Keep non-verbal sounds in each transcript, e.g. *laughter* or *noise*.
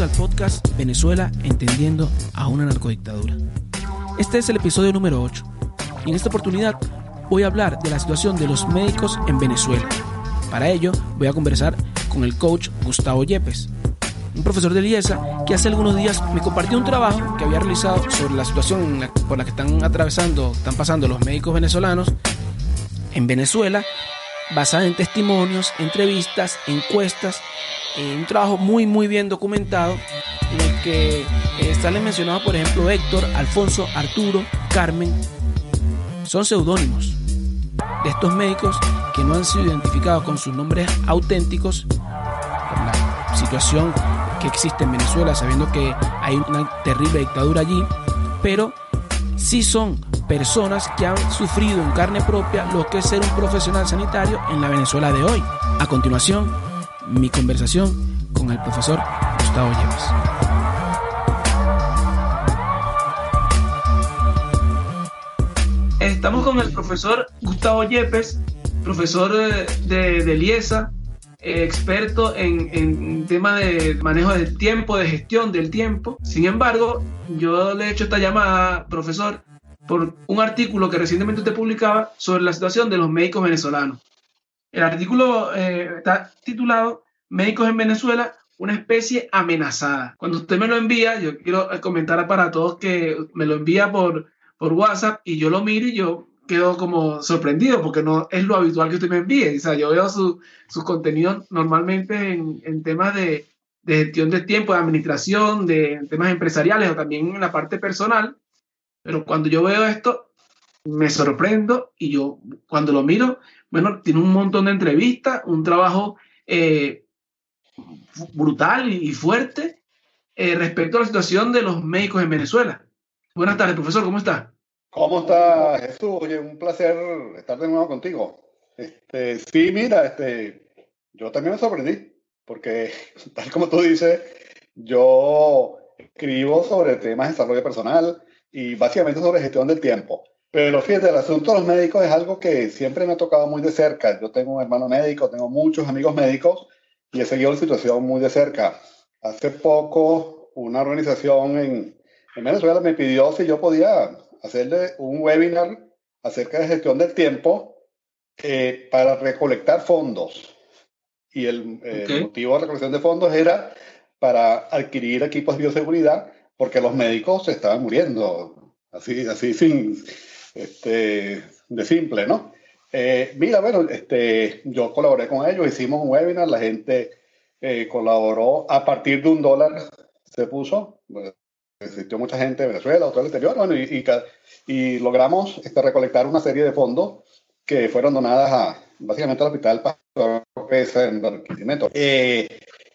Al podcast Venezuela entendiendo a una narcodictadura. Este es el episodio número 8 y en esta oportunidad voy a hablar de la situación de los médicos en Venezuela. Para ello voy a conversar con el coach Gustavo Yepes, un profesor de Liesa que hace algunos días me compartió un trabajo que había realizado sobre la situación por la que están atravesando, están pasando los médicos venezolanos en Venezuela, basada en testimonios, entrevistas, encuestas eh, un trabajo muy muy bien documentado en el que eh, salen mencionados por ejemplo Héctor, Alfonso, Arturo, Carmen. Son seudónimos de estos médicos que no han sido identificados con sus nombres auténticos por la situación que existe en Venezuela, sabiendo que hay una terrible dictadura allí, pero sí son personas que han sufrido en carne propia lo que es ser un profesional sanitario en la Venezuela de hoy. A continuación, mi conversación con el profesor Gustavo Yepes. Estamos con el profesor Gustavo Yepes, profesor de, de, Liesa, eh, experto en, en tema de manejo del tiempo, de gestión del tiempo. Sin embargo, yo le he hecho esta llamada, profesor, por un artículo que recientemente usted publicaba sobre la situación de los médicos venezolanos. El artículo eh, está titulado Médicos en Venezuela, una especie amenazada. Cuando usted me lo envía, yo quiero comentar para todos que me lo envía por, por WhatsApp y yo lo miro y yo quedo como sorprendido porque no es lo habitual que usted me envíe. O sea, yo veo sus su contenido normalmente en, en temas de, de, gestión de tiempo, de administración, de temas empresariales o también en la parte personal. Pero cuando yo veo esto, me sorprendo y yo cuando lo miro, bueno, tiene un montón de entrevistas, un trabajo eh, brutal y fuerte eh, respecto a la situación de los médicos en Venezuela. Buenas tardes, profesor, ¿cómo está? ¿Cómo está Jesús? Oye, un placer estar de nuevo contigo. Este, sí, mira, este, yo también me sorprendí, porque *laughs* tal como tú dices, yo escribo sobre temas de desarrollo personal y básicamente sobre gestión del tiempo. Pero fíjate, el asunto de los médicos es algo que siempre me ha tocado muy de cerca. Yo tengo un hermano médico, tengo muchos amigos médicos y he seguido la situación muy de cerca. Hace poco, una organización en, en Venezuela me pidió si yo podía hacerle un webinar acerca de gestión del tiempo eh, para recolectar fondos. Y el, motivo de recolección de fondos era para adquirir equipos de bioseguridad porque los médicos se estaban muriendo, así, así sin, este, de simple, ¿no? Eh, mira, bueno, este, yo colaboré con ellos, hicimos un webinar, la gente eh, colaboró a partir de un dólar, se puso, existió mucha gente de Venezuela, todo el exterior, bueno, y, y, logramos este, recolectar una serie de fondos que fueron donadas a, básicamente al hospital para en Barquisimeto. Eh,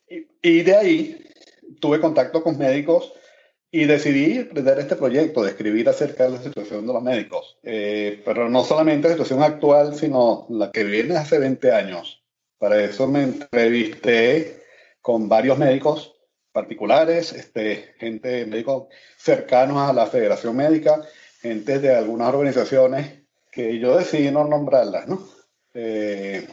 y, y de ahí tuve contacto con médicos y decidí emprender este proyecto de escribir acerca de la situación de los médicos, eh, pero no solamente la situación actual, sino la que viene hace 20 años. Para eso me entrevisté con varios médicos particulares, este, gente, médicos cercanos a la Federación Médica, gente de algunas organizaciones que yo decidí no nombrarlas, ¿no? Eh,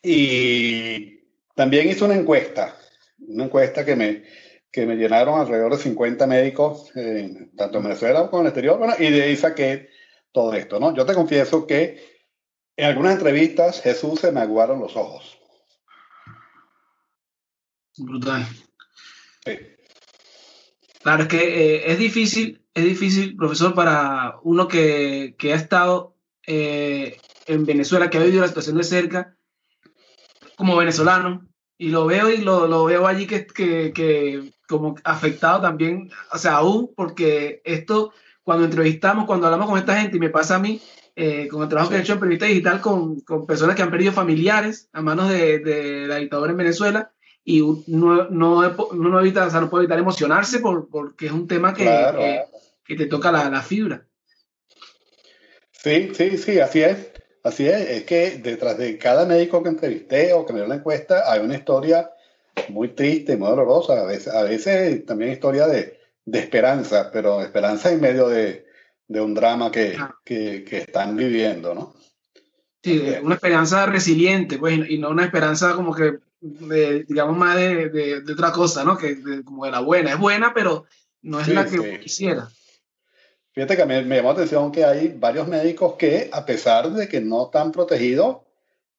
y también hice una encuesta, una encuesta que me, que me llenaron alrededor de 50 médicos, tanto en Venezuela como en el exterior, bueno, y de ahí saqué todo esto, ¿no? Yo te confieso que en algunas entrevistas Jesús se me aguaron los ojos. Brutal. Claro, es que eh, es difícil, es difícil, profesor, para uno que, que ha estado eh, en Venezuela, que ha vivido la situación de cerca, como venezolano, y lo veo y lo, lo veo allí que, que, que, como afectado también, o sea, aún porque esto, cuando entrevistamos, cuando hablamos con esta gente y me pasa a mí, eh, con el trabajo que he hecho en periodista digital con, con, personas que han perdido familiares a manos de, de la dictadura en Venezuela y no, no, no, evita, o sea, no puede evitar emocionarse por, porque es un tema que, que, que, te toca la, la fibra. Sí, sí, sí, así es. Así es, es que detrás de cada médico que entrevisté o que me dio la encuesta hay una historia muy triste, muy dolorosa, a veces, a veces también historia de, de esperanza, pero esperanza en medio de, de un drama que, que, que, están viviendo, ¿no? Sí, una esperanza resiliente, pues, y no una esperanza como que, digamos, más de, de, otra cosa, ¿no? Que como de la buena. Es buena, pero no es la que quisiera. Fíjate que me, me, llamó la atención que hay varios médicos que, a pesar de que no están protegidos,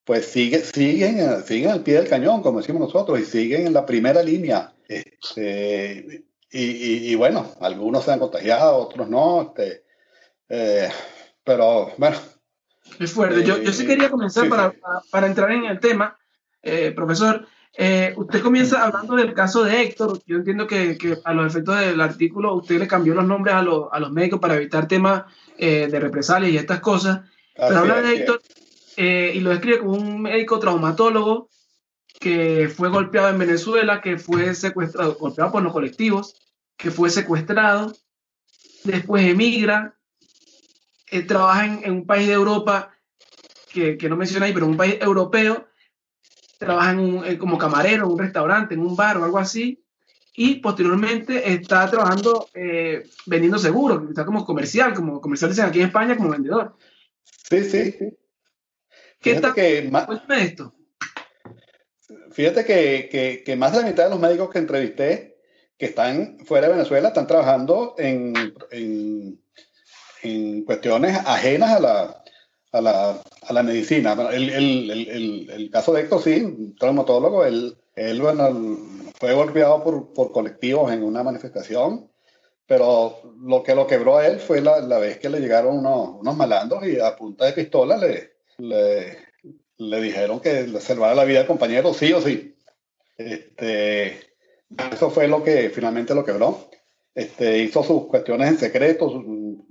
pues sigue, siguen, siguen al pie del cañón, como decimos nosotros, y siguen en la primera línea. Este, y, y, bueno, algunos se han contagiado, otros no. Este, eh, pero bueno. Es fuerte. yo, yo sí quería comenzar para, para, entrar en el tema, eh, profesor. Eh, usted comienza hablando del caso de Héctor. Yo entiendo que, que, a los efectos del artículo usted le cambió los nombres a, a los médicos para evitar temas eh, de represalias y estas cosas. Pero habla de Héctor eh, y lo describe como un médico traumatólogo que fue golpeado en Venezuela, que fue secuestrado, golpeado por los colectivos, que fue secuestrado, después emigra, trabaja en, en, un país de Europa que, que no menciona ahí, pero un país europeo trabaja en un, eh, como camarero en un restaurante, en un bar o algo así, y posteriormente está trabajando eh, vendiendo seguros, está como comercial, como comercial dicen aquí en España como vendedor. Sí, sí, sí. ¿Qué tal? Que más, esto. Fíjate que, que, que, más de la mitad de los médicos que entrevisté que están fuera de Venezuela están trabajando en, en, en cuestiones ajenas a la, a la, a la medicina. El, el, el, el, caso de Héctor, sí, traumatólogo, él, él bueno, fue golpeado por, por, colectivos en una manifestación, pero lo que lo quebró a él fue la, la vez que le llegaron unos, unos, malandros y a punta de pistola le, le, le dijeron que le salvara la vida al compañero, sí o sí. Este, eso fue lo que finalmente lo quebró. Este, hizo sus cuestiones en secreto,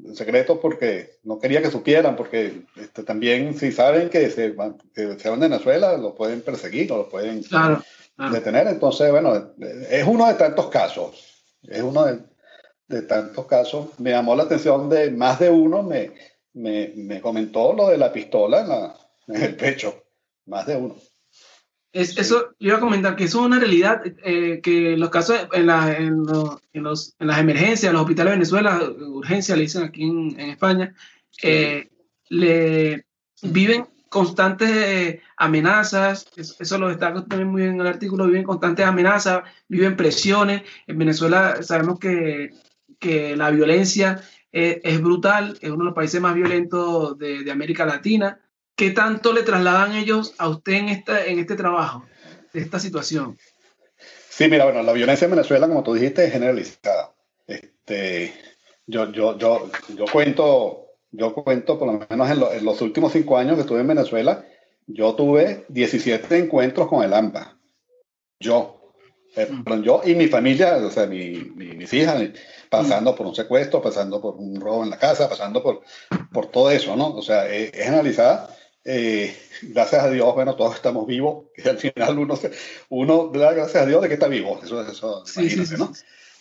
en secreto porque no quería que supieran, porque este, también si saben que se, que se van de Venezuela, lo pueden perseguir o lo pueden claro, claro. detener. Entonces, bueno, es uno de tantos casos, es uno de, de, tantos casos. Me llamó la atención de más de uno, me, me, me comentó lo de la pistola en, la, en el pecho, más de uno. Es, eso, yo iba a comentar que eso es una realidad, eh, que los casos en, la, en, lo, en, los, en, las emergencias, los hospitales de Venezuela, urgencia le dicen aquí en, España, eh, le viven constantes amenazas, eso, eso, lo destaca también muy bien en el artículo, viven constantes amenazas, viven presiones. En Venezuela sabemos que, que la violencia es, es, brutal, es uno de los países más violentos de, de América Latina. ¿Qué tanto le trasladan ellos a usted en, esta, en este trabajo, de esta situación? Sí, mira, bueno, la violencia en Venezuela, como tú dijiste, es generalizada. Este, yo, yo, yo, yo cuento, yo cuento, por lo menos en, lo, en, los últimos cinco años que estuve en Venezuela, yo tuve 17 encuentros con el AMPA. Yo, eh, mm. yo y mi familia, o sea, mi, mi, mis hijas, pasando mm. por un secuestro, pasando por un robo en la casa, pasando por, por todo eso, ¿no? O sea, es, es generalizada eh, gracias a Dios, bueno, todos estamos vivos, que al final uno, uno da gracias a Dios de que está vivo, eso, eso sí, sí, ¿no?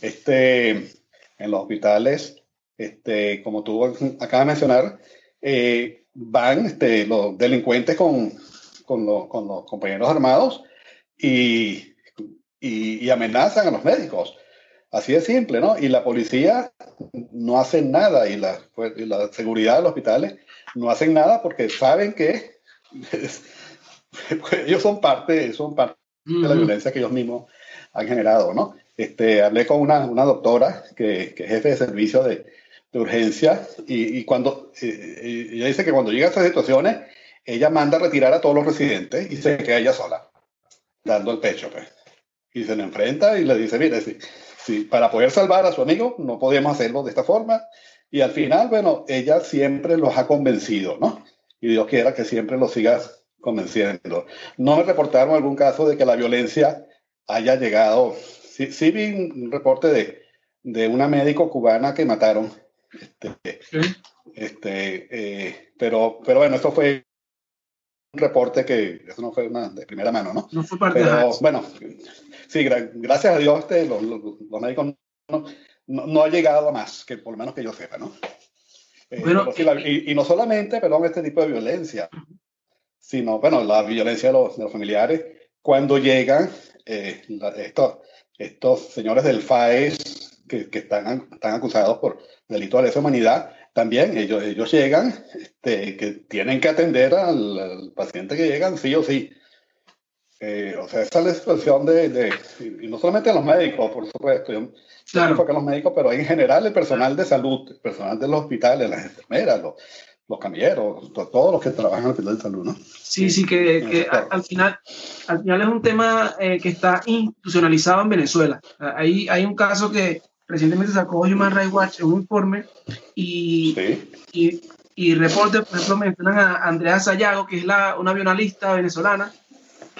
Este, en los hospitales, este, como tú acabas de mencionar, eh, van este, los delincuentes con, con, los compañeros armados y, y, y, amenazan a los médicos. Así de simple, ¿no? Y la policía no hace nada y la, pues, y la seguridad de los hospitales no hacen nada porque saben que pues, *laughs* ellos son parte, son parte de la violencia que ellos mismos han generado, ¿no? Este, hablé con una, una doctora que, que, es jefe de servicio de, de urgencia y, y cuando eh, ella dice que cuando llega a estas situaciones, ella manda a retirar a todos los residentes y se queda ella sola, dando el pecho, pues. Y se le enfrenta y le dice, mire, si, para poder salvar a su amigo no podemos hacerlo de esta forma, y al final, bueno, ella siempre los ha convencido, ¿no? Y Dios quiera que siempre los sigas convenciendo. No me reportaron algún caso de que la violencia haya llegado. Sí, sí vi un reporte de, de una médico cubana que mataron. Este, ¿Sí? Este, eh, pero, pero bueno, esto fue un reporte que, eso no fue una de primera mano, ¿no? No fue parte pero, de bueno, sí, gracias a Dios este, los, los, los médicos no, no, no, ha llegado a más, que por lo menos que yo sepa, ¿no? Eh, bueno, sí, la, y, y, no solamente, perdón, este tipo de violencia, sino, bueno, la violencia de los, de los familiares, cuando llegan eh, la, estos, estos señores del FAES que, que están, están acusados por delito de lesa humanidad, también ellos, ellos llegan, este, que tienen que atender al, al, paciente que llegan sí o sí. Eh, o sea, esa es la situación de, de, y no solamente los médicos, por supuesto, yo claro. enfoco los médicos, pero en general el personal de salud, el personal de los hospitales, las enfermeras, los, los camilleros, todos los que trabajan en el hospital de salud, ¿no? Sí, sí, que, que al, final, al final es un tema eh, que está institucionalizado en Venezuela. Ahí hay un caso que recientemente sacó Human Rights Watch en un informe y, sí. y, y reportes, por ejemplo, mencionan a Andrea Sayago, que es la, una avionalista venezolana,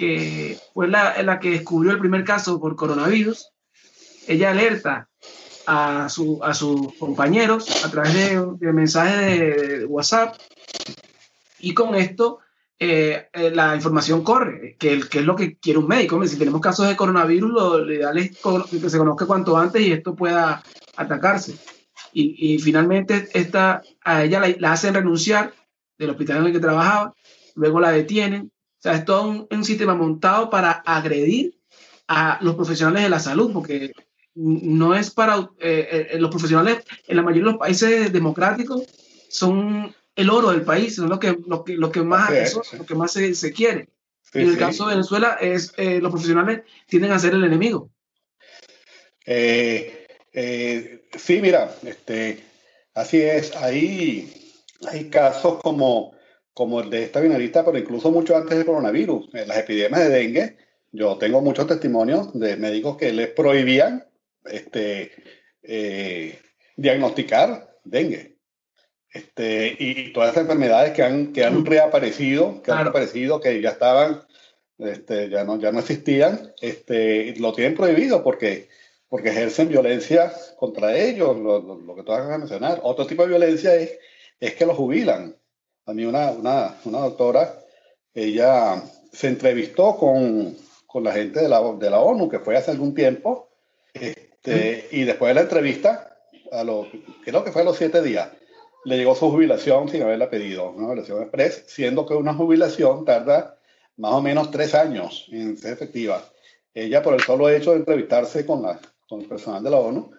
que fue la, la que descubrió el primer caso por coronavirus. Ella alerta a, su, a sus compañeros a través de, de mensajes de, WhatsApp y con esto eh, eh, la información corre, que, que, es lo que quiere un médico. Si tenemos casos de coronavirus, lo ideal es que se conozca cuanto antes y esto pueda atacarse. Y, y finalmente esta, a ella la, la, hacen renunciar del hospital en el que trabajaba, luego la detienen. O sea, es todo un, un sistema montado para agredir a los profesionales de la salud, porque no es para eh, eh, los profesionales en la mayoría de los países democráticos son el oro del país, son lo que, lo que, lo que más, sí, eso, sí. lo que más se, se quiere. Sí, en el caso de Venezuela, es, eh, los profesionales tienden a ser el enemigo. Eh, sí, mira, este, así es. Hay, hay casos como, como el de esta binarista, pero incluso mucho antes del coronavirus, en las epidemias de dengue. Yo tengo muchos testimonios de médicos que les prohibían este, eh, diagnosticar dengue. Este, y todas esas enfermedades que han, que han reaparecido, que claro. han reaparecido, que ya estaban, este, ya, no, ya no existían, este, lo tienen prohibido porque, porque ejercen violencia contra ellos, lo, lo, lo que tú acabas de mencionar. Otro tipo de violencia es, es que los jubilan. A mí una, una, una doctora, ella se entrevistó con, con la gente de la, de la ONU, que fue hace algún tiempo, este, y después de la entrevista, a lo, creo que fue a los siete días, le llegó su jubilación sin haberla pedido, una jubilación express, siendo que una jubilación tarda más o menos tres años en ser efectiva. Ella, por el solo hecho de entrevistarse con, la, con el personal de la ONU,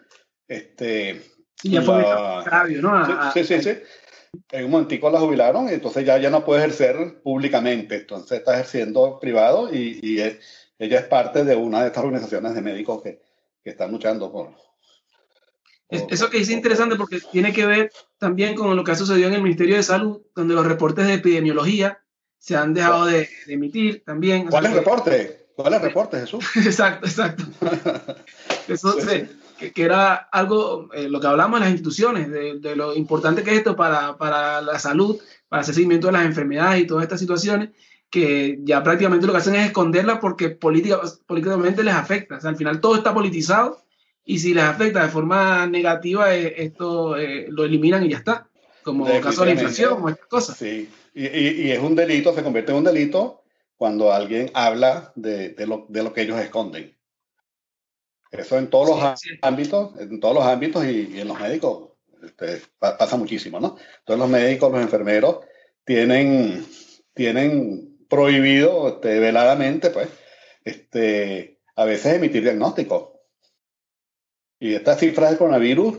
este, ya fue la, agravio, ¿no? A, sí, sí, sí, sí. En un momentico la jubilaron, y entonces ya, ya no puede ejercer públicamente, entonces está ejerciendo privado y, y es, ella es parte de una de estas organizaciones de médicos que, que están luchando por, por, Eso que es interesante porque tiene que ver también con lo que ha sucedido en el Ministerio de Salud, donde los reportes de epidemiología se han dejado de, de emitir también. ¿Cuál es el reporte? ¿Cuál es el reporte, Jesús? *laughs* exacto, exacto. *laughs* Eso sí. Que, que, era algo, eh, lo que hablamos en las instituciones, de, de, lo importante que es esto para, para la salud, para hacer seguimiento de las enfermedades y todas estas situaciones, que ya prácticamente lo que hacen es esconderla porque política, políticamente les afecta. O sea, al final todo está politizado y si les afecta de forma negativa, eh, esto eh, lo eliminan y ya está. Como el caso de la inflación o estas cosas. Sí, y, y, y, es un delito, se convierte en un delito cuando alguien habla de, de, lo, de lo, que ellos esconden. Eso en todos los sí. ámbitos, en todos los ámbitos y, y en los médicos este, pasa muchísimo, ¿no? Entonces los médicos, los enfermeros tienen, tienen prohibido este, veladamente, pues, este, a veces emitir diagnósticos. Y estas cifras del coronavirus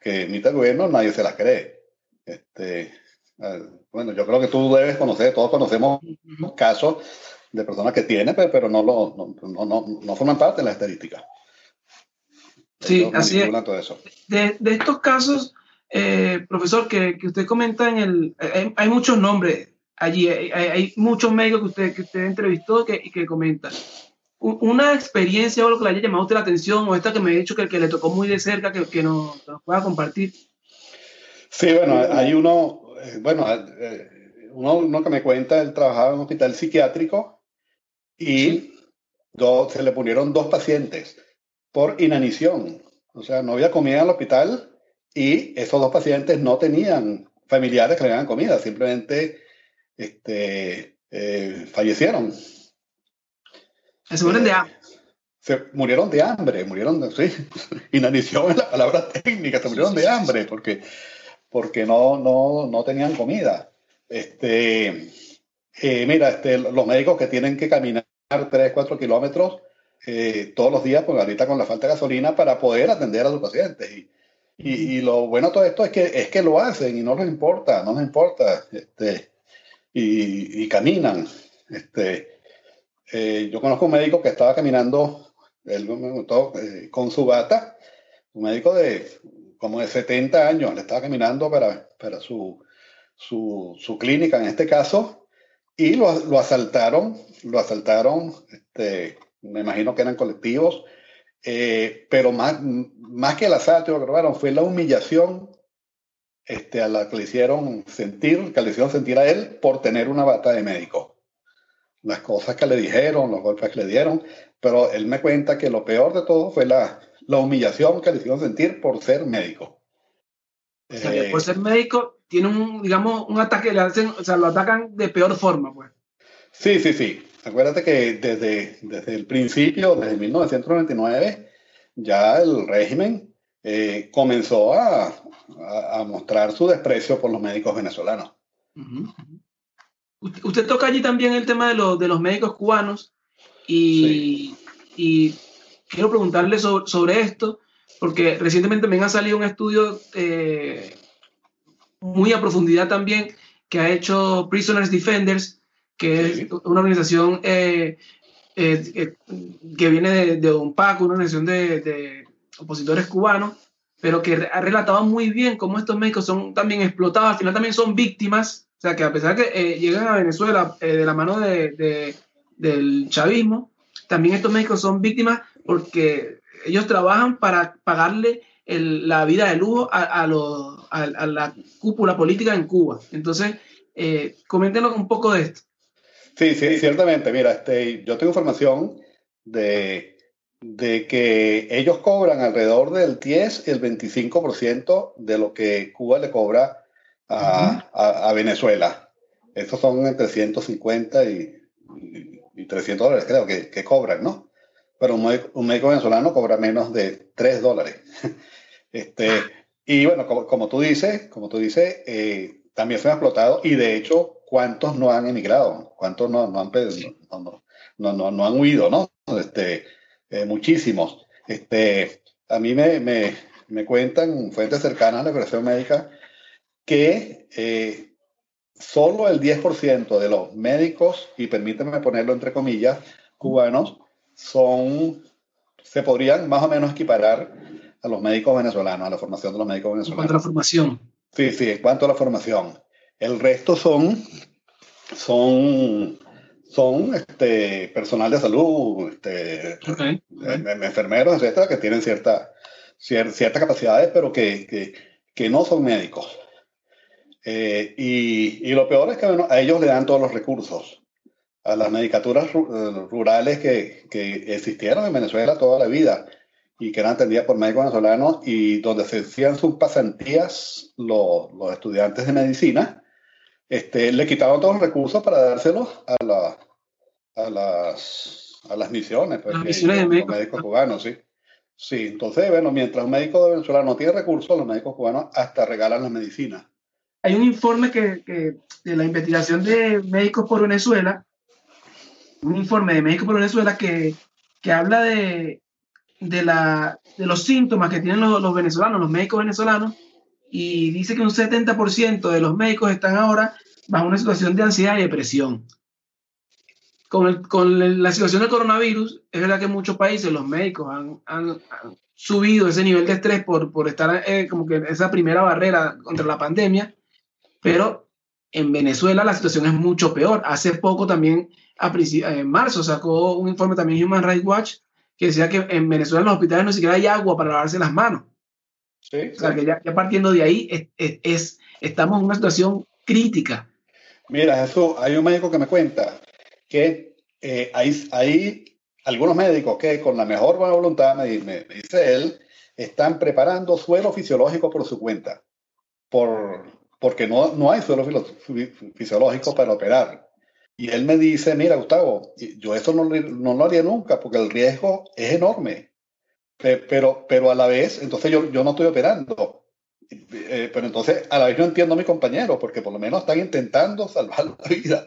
que emite el gobierno, nadie se las cree. Este, bueno, yo creo que tú debes conocer, todos conocemos casos de personas que tienen, pero, pero no, lo, no, no, no, forman parte de la estadística. Sí, así es. Eso. De, de, estos casos, eh, profesor, que, que, usted comenta en el... Hay, hay muchos nombres allí. Hay, hay, muchos médicos que usted, que usted entrevistó que, que comentan. Una experiencia o lo que le haya llamado usted la atención o esta que me ha dicho que, que le tocó muy de cerca, que, que, nos, nos pueda compartir. Sí, bueno, hay uno, eh, bueno, eh, uno, uno, que me cuenta, él trabajaba en un hospital psiquiátrico y sí. dos, se le pusieron dos pacientes por inanición. O sea, no había comida en el hospital y esos dos pacientes no tenían familiares que le daban comida, simplemente este, eh, fallecieron. Se mueren de eh, hambre. Se murieron de hambre, murieron de, sí, *laughs* inanición es la palabra técnica, se murieron de hambre porque, porque no, no, no tenían comida. Este, eh, mira, este, los médicos que tienen que caminar 3, 4 kilómetros todos los días, pues ahorita con la falta de gasolina, para poder atender a sus pacientes. Y, y, lo bueno de todo esto es que, es que lo hacen y no les importa, no les importa. Este, y, caminan. Este, eh, yo conozco un médico que estaba caminando él me eh, con su bata, un médico de como de 70 años, le estaba caminando para, para su, su, su clínica en este caso, y lo, lo asaltaron, lo asaltaron, este, me imagino que eran colectivos, eh, pero más, más que el asalto, que fue la humillación este, a la que le hicieron sentir, que le hicieron sentir a él por tener una bata de médico. Las cosas que le dijeron, los golpes que le dieron, pero él me cuenta que lo peor de todo fue la, la humillación que le hicieron sentir por ser médico. Eh, por ser médico tiene un, digamos, un ataque, le hacen, o sea, lo atacan de peor forma, pues. Sí, sí, sí. Acuérdate que desde, desde el principio, desde 1999, ya el régimen eh, comenzó a, a, mostrar su desprecio por los médicos venezolanos. usted, toca allí también el tema de, de los médicos cubanos y, y quiero preguntarle sobre, esto, porque recientemente me ha salido un estudio eh, muy a profundidad también que ha hecho Prisoners Defenders, que es una organización eh, eh, que viene de, de Don Paco, una organización de, de opositores cubanos, pero que ha relatado muy bien cómo estos médicos son también explotados, al final también son víctimas, o sea, que a pesar de que eh, llegan a Venezuela eh, de la mano de, del chavismo, también estos médicos son víctimas porque ellos trabajan para pagarle la vida de lujo a, a, la cúpula política en Cuba. Entonces, eh, coméntenos un poco de esto. Sí, sí, ciertamente. Mira, este, yo tengo información de de que ellos cobran alrededor del 10 y el 25% de lo que Cuba le cobra a, Venezuela. Estos son entre 150 y, 300 dólares, creo, que, cobran, ¿no? Pero un médico, venezolano cobra menos de 3 dólares. *laughs* este, y bueno, como, tú dices, como tú dices, eh, también se han explotado y de hecho, ¿cuántos no han emigrado? ¿Cuántos no, no han, no, no, no, han huido, no? Este, eh, muchísimos. Este, a mí me, me, me, cuentan fuentes cercanas a la operación médica que eh, solo el 10% de los médicos, y permítanme ponerlo entre comillas, cubanos, son, se podrían más o menos equiparar a los médicos venezolanos, a la formación de los médicos venezolanos. En cuanto a la formación. Sí, sí, en cuanto a la formación. El resto son, son son este, personal de salud, este, enfermeros, etcétera, que tienen cierta, ciertas capacidades, pero que, que, no son médicos. Eh, y, y, lo peor es que a ellos le dan todos los recursos. A las medicaturas eh, rurales que, que, existieron en Venezuela toda la vida y que eran atendidas por médicos venezolanos y donde se hacían sus pasantías los, los estudiantes de medicina, este, le quitaban todos los recursos para dárselos a, la, a, las, a las misiones. Pues, las misiones de médicos. cubanos, sí. Sí, entonces, bueno, mientras un médico de Venezuela no tiene recursos, los médicos cubanos hasta regalan la medicina. Hay un informe que, que, de la investigación de Médicos por Venezuela, un informe de Médicos por Venezuela que, que habla de, de, la, de los síntomas que tienen los, los venezolanos, los médicos venezolanos, y dice que un 70% de los médicos están ahora bajo una situación de ansiedad y depresión. Con, con la situación del coronavirus, es verdad que en muchos países los médicos han, han, subido ese nivel de estrés por, por estar eh, como que esa primera barrera contra la pandemia, pero en Venezuela la situación es mucho peor. Hace poco también, a en marzo, sacó un informe también Human Rights Watch que decía que en Venezuela en los hospitales no siquiera hay agua para lavarse las manos. O sea, que ya, partiendo de ahí, es, estamos en una situación crítica. Mira, eso, hay un médico que me cuenta que eh, hay, hay, algunos médicos que con la mejor buena voluntad, me, dice él, están preparando suelo fisiológico por su cuenta, por, porque no, no hay suelo fisiológico para operar. Y él me dice, mira, Gustavo, yo eso no, no lo haría nunca porque el riesgo es enorme. Pero, pero a la vez, entonces yo, yo no estoy operando. Eh, pero entonces a la vez yo entiendo a mi compañero porque por lo menos están intentando salvar la vida.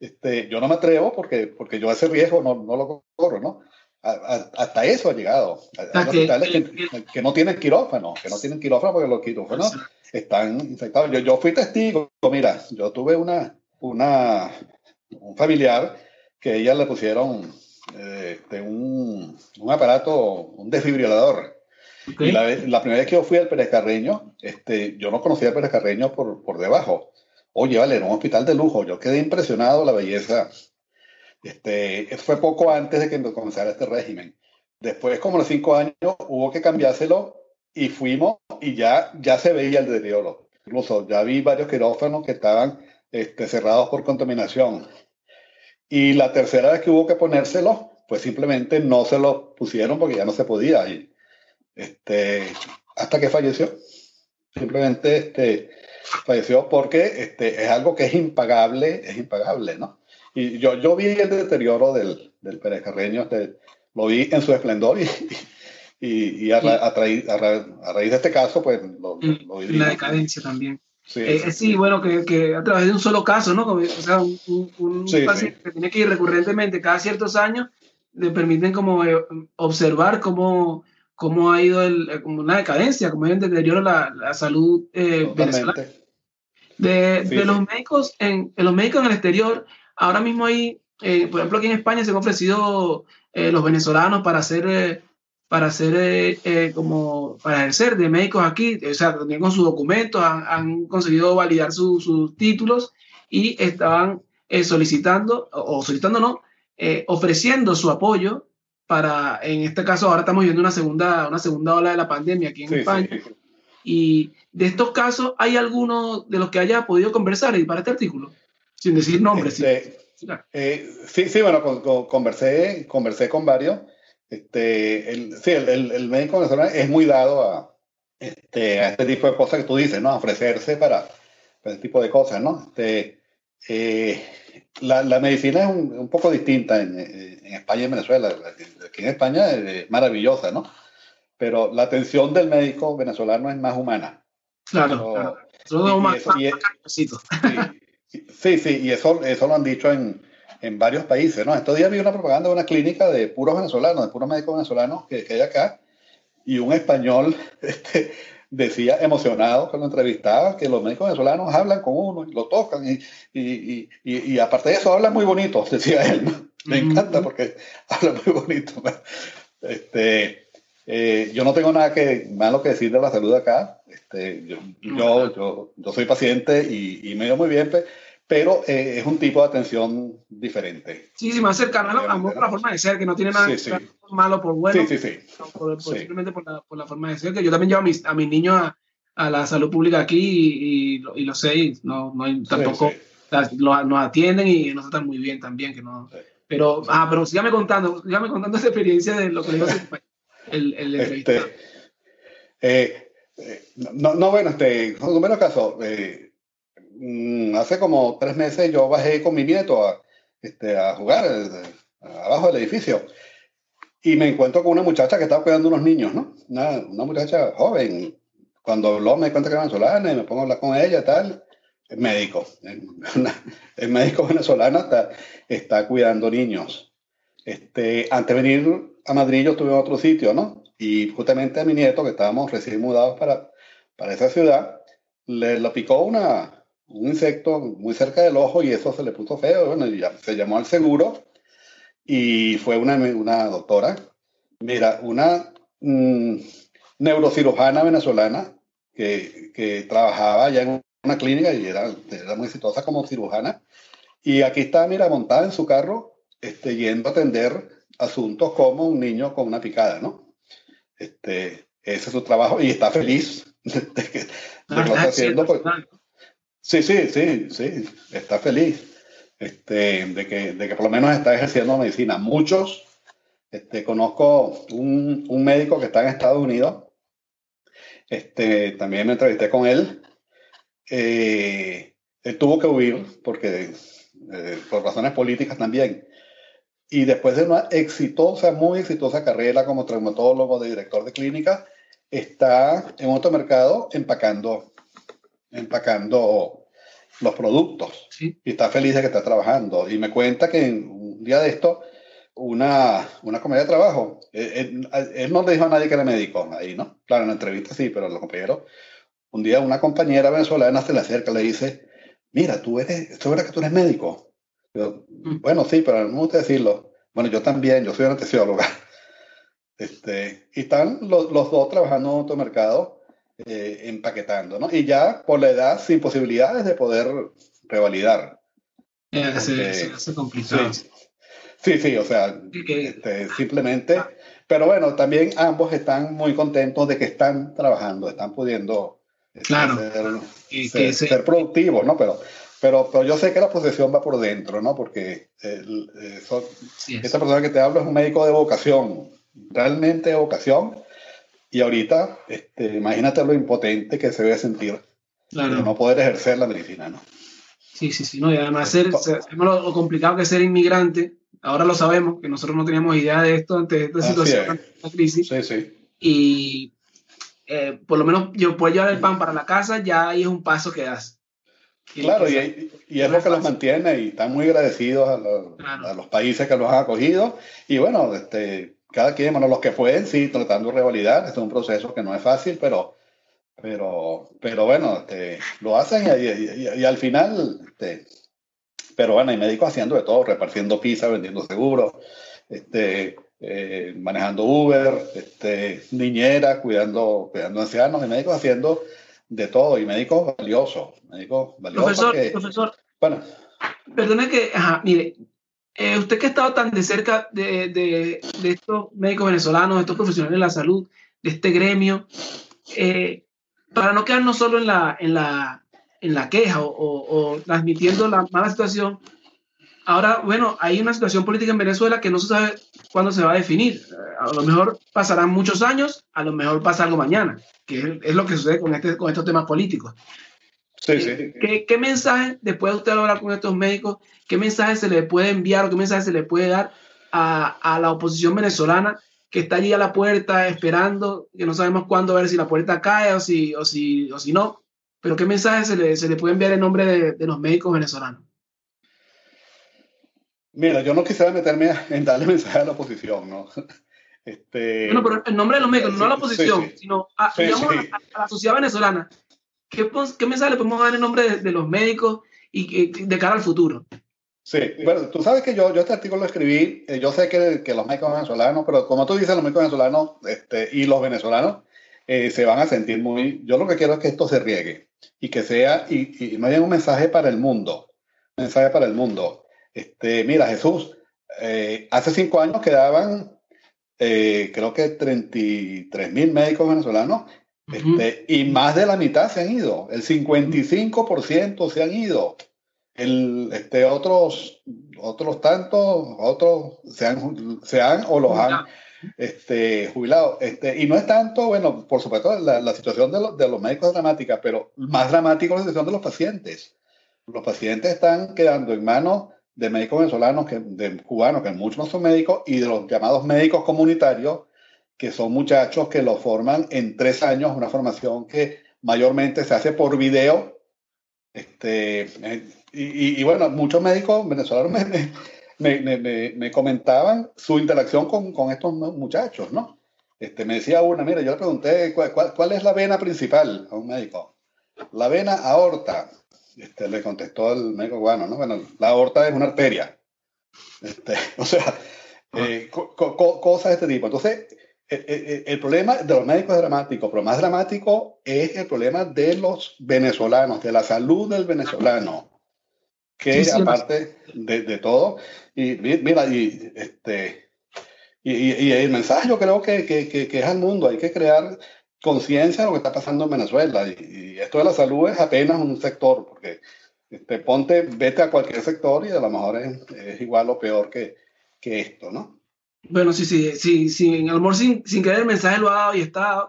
Este, yo no me atrevo porque, porque yo ese riesgo no, no lo corro, ¿no? hasta eso ha llegado. Hay hospitales que, que, no tienen quirófano, que no tienen quirófano porque los quirófanos están infectados. Yo, yo fui testigo, mira, yo tuve una, una, un familiar que ella le pusieron eh, de un, un, aparato, un desfibrilador. Y la, primera vez que yo fui al Pérez Carreño, este, yo no conocía al Pérez Carreño por, por debajo. Oye, vale, era un hospital de lujo. Yo quedé impresionado la belleza. Este, fue poco antes de que comenzara este régimen. Después, como los cinco años, hubo que cambiárselo y fuimos y ya, ya se veía el deterioro. Incluso ya vi varios quirófanos que estaban este, cerrados por contaminación. Y la tercera vez que hubo que ponérselo, pues simplemente no se lo pusieron porque ya no se podía. Y, este, hasta que falleció. Simplemente este, falleció porque este, es algo que es impagable, es impagable, ¿no? Y yo, yo vi el deterioro del, del Pérez Carreño, este, lo vi en su esplendor y, *laughs* y, y a, a, raíz, a, raíz de este caso, pues lo, lo vi. La decadencia también. Sí, eh, sí, bueno, que, que, a través de un solo caso, ¿no? O sea, un, un, paciente que tiene que ir recurrentemente cada ciertos años, le permiten como eh, observar cómo, cómo ha ido el, eh, como una decadencia, cómo ha ido el deterioro la, la salud eh, venezolana. De, de los médicos en, en, los médicos en el exterior, ahora mismo hay, por ejemplo, aquí en España se han ofrecido los venezolanos para hacer para hacer eh, eh, como para ejercer de médicos aquí, o sea, también con sus documentos, han, conseguido validar sus títulos y estaban eh, solicitando, o solicitando no, ofreciendo su apoyo para, en este caso ahora estamos viendo una segunda, una segunda ola de la pandemia aquí en España. Y de estos casos, ¿hay alguno de los que haya podido conversar y para este artículo? Sin decir nombres. sí. Este, sí, sí, bueno, conversé, conversé con varios. Este, el, sí, el, el, médico venezolano es muy dado a, este, a este tipo de cosas que tú dices, ¿no? A ofrecerse para, para este tipo de cosas, ¿no? Este, eh, la, la, medicina es un, un poco distinta en, en, España y en Venezuela. Aquí en España es maravillosa, ¿no? Pero la atención del médico venezolano es más humana. Claro, claro. más, sí, sí, sí, y eso, eso lo han dicho en, en varios países, ¿no? Estos días vi una propaganda de una clínica de puros venezolanos, de puros médicos venezolanos que, que hay acá, y un español *laughs* este, decía emocionado cuando entrevistaba que los médicos venezolanos hablan con uno y lo tocan, y, y, y, y aparte de eso hablan muy bonito, *laughs* decía él. Me encanta porque habla muy bonito. Este, eh, yo no tengo nada que, malo que decir de la salud acá. Este, yo, yo, yo, yo, soy paciente y, y me dio muy bien, pero eh, es un tipo de atención diferente. Sí, sí, más cercano a, la forma de ser, que no tiene nada sí, sí. malo por bueno, sí, sí, sí. Por, por simplemente por la, por la, forma de ser, que yo también llevo a mis, a mis niños a, a la salud pública aquí y, y, y lo sé, y no, no hay tampoco, lo, nos atienden y nos tratan muy bien también, que no... Pero, ah, pero sígame contando, sígame contando esa experiencia de lo que le el, el este, eh, eh, no, no, bueno, este, en menos caso, eh, Mm, hace como tres meses yo bajé con mi nieto a, este, a jugar eh, abajo del edificio y me encuentro con una muchacha que estaba cuidando unos niños, ¿no? Una, una muchacha joven. Cuando habló me di cuenta que era venezolana y me pongo a hablar con ella y tal. Es médico. Es médico venezolano, está, está cuidando niños. Este, antes de venir a Madrid yo estuve en otro sitio, ¿no? Y justamente a mi nieto, que estábamos recién mudados para, para esa ciudad, le lo picó una, un insecto muy cerca del ojo y eso se le puso feo. Bueno, ya se llamó al seguro y fue una, una doctora, mira, una mmm, neurocirujana venezolana que, que, trabajaba ya en una clínica y era, era, muy exitosa como cirujana. Y aquí está, mira, montada en su carro, este, yendo a atender asuntos como un niño con una picada, ¿no? Este, ese es su trabajo y está feliz *laughs* de, que, de lo está haciendo. Pues, Sí, sí, sí, sí, está feliz este, de, que, de que por lo menos está ejerciendo medicina. Muchos, este, conozco un, un médico que está en Estados Unidos, este, también me entrevisté con él, eh, él tuvo que huir porque, eh, por razones políticas también. Y después de una exitosa, muy exitosa carrera como traumatólogo, de director de clínica, está en otro mercado empacando, empacando los productos. Y está feliz de que está trabajando. Y me cuenta que en un día de esto, una, una comedia de trabajo, él, no le dijo a nadie que era médico ahí, ¿no? Claro, en la entrevista sí, pero los compañeros, un día una compañera venezolana se le acerca y le dice, mira, tú eres, ¿esto es verdad que tú eres médico? Mm. bueno, sí, pero no me gusta decirlo. Bueno, yo también, yo soy anestesióloga. *laughs* Este, y están los, los dos trabajando en otro mercado, eh, empaquetando, ¿no? Y ya por la edad, sin posibilidades de poder revalidar. Eh, se, hace complicado. Sí, sí, o sea, este, simplemente. Pero bueno, también ambos están muy contentos de que están trabajando, están pudiendo este, claro. ser, ser productivos, ¿no? Pero pero, pero yo sé que la posesión va por dentro, ¿no? Porque el, eh, esta persona que te hablo es un médico de vocación, realmente de vocación. Y ahorita, este, imagínate lo impotente que se debe sentir claro. de no poder ejercer la medicina, ¿no? Sí, sí, sí. No, y además ser, lo, complicado que es ser inmigrante. Ahora lo sabemos, que nosotros no teníamos idea de esto antes de esta situación, esta crisis. Sí, sí. Y eh, por lo menos yo puedo llevar el pan para la casa, ya ahí es un paso que das. Claro, y, y, es lo que los mantiene y están muy agradecidos a, los países que los han acogido. Y bueno, este, cada quien, bueno, los que pueden, sí, tratando de revalidar. Este es un proceso que no es fácil, pero, pero, pero bueno, este, lo hacen y, al final, este, pero bueno, hay médicos haciendo de todo, repartiendo pizza, vendiendo seguros, este, eh, manejando Uber, este, niñera, cuidando, cuidando ancianos, y médicos haciendo de todo y médicos valiosos, médicos valiosos. Profesor, profesor. Bueno. Perdone que, ajá, mire, eh, usted que ha estado tan de cerca de, estos médicos venezolanos, de estos profesionales de la salud, de este gremio, eh, para no quedarnos solo en la, queja o, transmitiendo la mala situación, ahora, bueno, hay una situación política en Venezuela que no se sabe cuándo se va a definir. A lo mejor pasarán muchos años, a lo mejor pasa algo mañana que es, lo que sucede con, este, con estos temas políticos. Sí, sí. ¿Qué, ¿Qué, mensaje, después de usted hablar con estos médicos, qué mensaje se le puede enviar o qué mensaje se le puede dar a, a, la oposición venezolana que está allí a la puerta esperando, que no sabemos cuándo, a ver si la puerta cae o si, o si, o si no? Pero ¿qué mensaje se le, se le puede enviar en nombre de, de los médicos venezolanos? Mira, yo no quisiera meterme en darle mensaje a la oposición, ¿no? *laughs* Este, bueno, pero en nombre de los médicos, no a la oposición, sino a, la sociedad venezolana. ¿Qué, ¿Qué, mensaje le podemos dar en nombre de, los médicos y, de cara al futuro? Sí, bueno, tú sabes que yo, yo este artículo lo escribí, eh, yo sé que, los médicos venezolanos, pero como tú dices, los médicos venezolanos este, y los venezolanos eh, se van a sentir muy... Yo lo que quiero es que esto se riegue y que sea, y, no haya un mensaje para el mundo, un mensaje para el mundo. Este, mira, Jesús, eh, hace cinco años quedaban creo que 33 mil médicos venezolanos este, y más de la mitad se han ido, el 55% se han ido. El, este, otros, otros tantos, otros se han, se han o los han este, jubilado. Este, y no es tanto, bueno, por supuesto, la, la situación de, de, los médicos es dramática, pero más dramático es la situación de los pacientes. Los pacientes están quedando en manos de médicos venezolanos, que, de cubanos, que muchos no son médicos, y de los llamados médicos comunitarios, que son muchachos que los forman en tres años, una formación que mayormente se hace por video. Este, eh, y, y, bueno, muchos médicos venezolanos me, me, me, me comentaban su interacción con, con, estos muchachos, ¿no? Este, me decía una, mira, yo le pregunté, ¿cuál, cuál, cuál es la vena principal a un médico? La vena aorta. Este, le contestó el médico bueno, ¿no? Bueno, la aorta es una arteria. Este, *laughs* o sea, eh, cosas de este tipo. Entonces, eh, eh, el problema de los médicos es dramático, pero más dramático es el problema de los venezolanos, de la salud del venezolano, que aparte de, de, todo, y mira, y, este, y, y, el mensaje yo creo que, que, que, es al mundo, hay que crear conciencia de lo que está pasando en Venezuela. Y, esto de la salud es apenas un sector, porque este, ponte, vete a cualquier sector y a lo mejor es, igual o peor que, que, esto, ¿no? Bueno, sí, sí, sí, sí, en sin, sin querer el mensaje lo ha dado y está,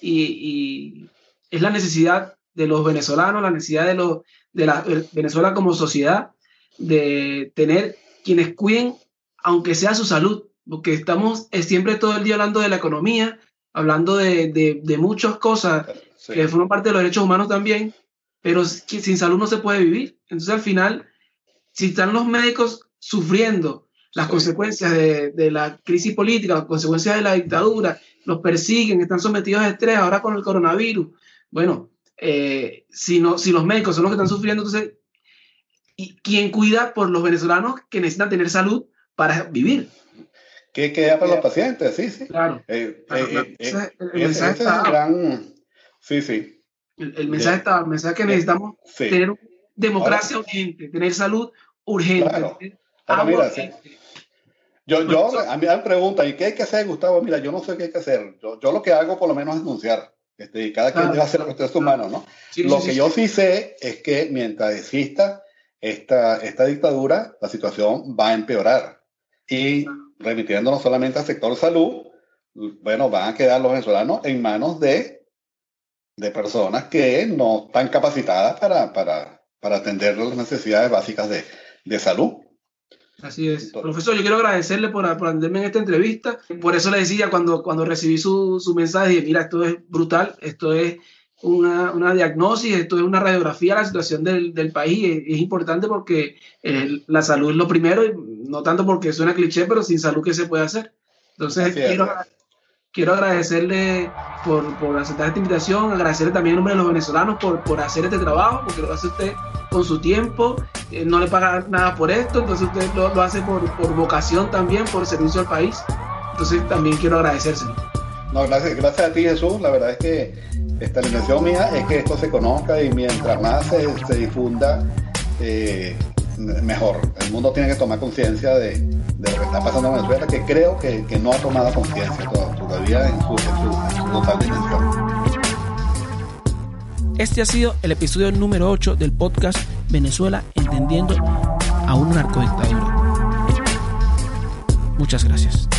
y, y es la necesidad de los venezolanos, la necesidad de, los, de la Venezuela como sociedad, de tener quienes cuiden, aunque sea su salud, porque estamos siempre todo el día hablando de la economía, hablando de, de, muchas cosas que forman parte de los derechos humanos también, pero sin salud no se puede vivir. Entonces al final, si están los médicos sufriendo las consecuencias de, de, la crisis política, las consecuencias de la dictadura, los persiguen, están sometidos a estrés ahora con el coronavirus. Bueno, eh, si, no, si los médicos son los que están sufriendo, entonces, ¿y ¿quién cuida por los venezolanos que necesitan tener salud para vivir? ¿Qué queda para los pacientes? Sí, sí. Claro. Eh, eh, el, mensaje está... gran... Sí, sí. El, mensaje está, el mensaje que necesitamos tener democracia urgente, tener salud urgente. Claro. Ahora, mira, yo, yo, a mí me preguntan, ¿y qué hay que hacer, Gustavo? Mira, yo no sé qué hay que hacer. Yo, yo lo que hago por lo menos es denunciar. Este, cada quien debe hacer lo que esté su mano, ¿no? lo que yo sí sé es que mientras exista esta, esta dictadura, la situación va a empeorar. Y remitiendo no solamente al sector salud, bueno, van a quedar los venezolanos en manos de, de personas que no están capacitadas para, para, para atender las necesidades básicas de, de salud. Así es. Profesor, yo quiero agradecerle por, por atenderme en esta entrevista. Por eso le decía cuando, cuando recibí su, su mensaje, dije, mira, esto es brutal, esto es una, una, diagnosis, esto es una radiografía de la situación del, del país. Es, importante porque eh, la salud es lo primero, y no tanto porque suena cliché, pero sin salud, ¿qué se puede hacer? Entonces, quiero, quiero agradecerle por, aceptar esta invitación, agradecerle también en nombre de los venezolanos por, por hacer este trabajo, porque lo hace usted con su tiempo, eh, no le paga nada por esto, entonces usted lo, lo hace por, por, vocación también, por servicio al país. Entonces también quiero agradecérselo. No, gracias, gracias a ti Jesús, la verdad es que esta intención mía es que esto se conozca y mientras más se, se difunda, eh, mejor. El mundo tiene que tomar conciencia de, lo que está pasando en Venezuela, que creo que, no ha tomado conciencia todavía en su, en su, total dimensión. Este ha sido el episodio número 8 del podcast Venezuela Entendiendo a un narcodictadura. Muchas gracias.